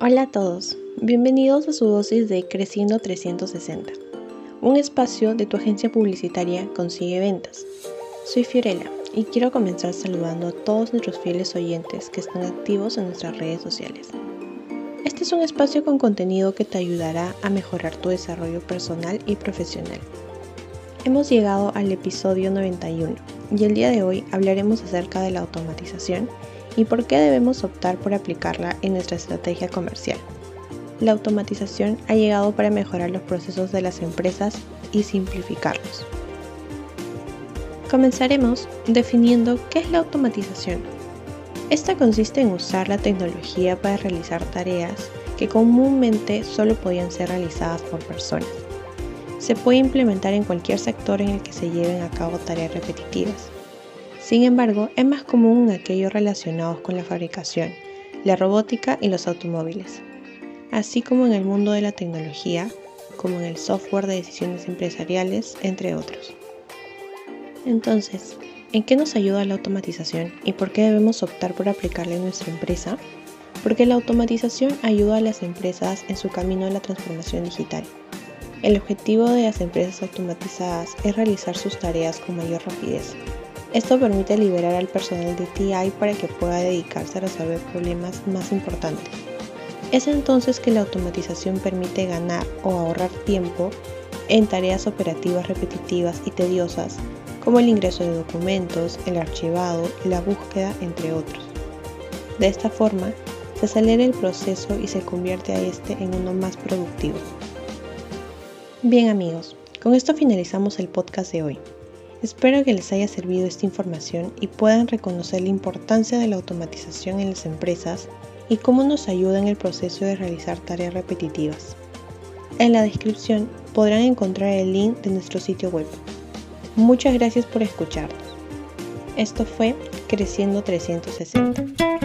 Hola a todos, bienvenidos a su dosis de Creciendo 360, un espacio de tu agencia publicitaria Consigue Ventas. Soy Fiorella y quiero comenzar saludando a todos nuestros fieles oyentes que están activos en nuestras redes sociales. Este es un espacio con contenido que te ayudará a mejorar tu desarrollo personal y profesional. Hemos llegado al episodio 91 y el día de hoy hablaremos acerca de la automatización y por qué debemos optar por aplicarla en nuestra estrategia comercial. La automatización ha llegado para mejorar los procesos de las empresas y simplificarlos. Comenzaremos definiendo qué es la automatización. Esta consiste en usar la tecnología para realizar tareas que comúnmente solo podían ser realizadas por personas. Se puede implementar en cualquier sector en el que se lleven a cabo tareas repetitivas sin embargo, es más común en aquellos relacionados con la fabricación, la robótica y los automóviles, así como en el mundo de la tecnología, como en el software de decisiones empresariales, entre otros. Entonces, ¿en qué nos ayuda la automatización y por qué debemos optar por aplicarla en nuestra empresa? Porque la automatización ayuda a las empresas en su camino a la transformación digital. El objetivo de las empresas automatizadas es realizar sus tareas con mayor rapidez, esto permite liberar al personal de TI para que pueda dedicarse a resolver problemas más importantes. Es entonces que la automatización permite ganar o ahorrar tiempo en tareas operativas repetitivas y tediosas, como el ingreso de documentos, el archivado, la búsqueda, entre otros. De esta forma, se acelera el proceso y se convierte a este en uno más productivo. Bien amigos, con esto finalizamos el podcast de hoy. Espero que les haya servido esta información y puedan reconocer la importancia de la automatización en las empresas y cómo nos ayuda en el proceso de realizar tareas repetitivas. En la descripción podrán encontrar el link de nuestro sitio web. Muchas gracias por escucharnos. Esto fue Creciendo 360.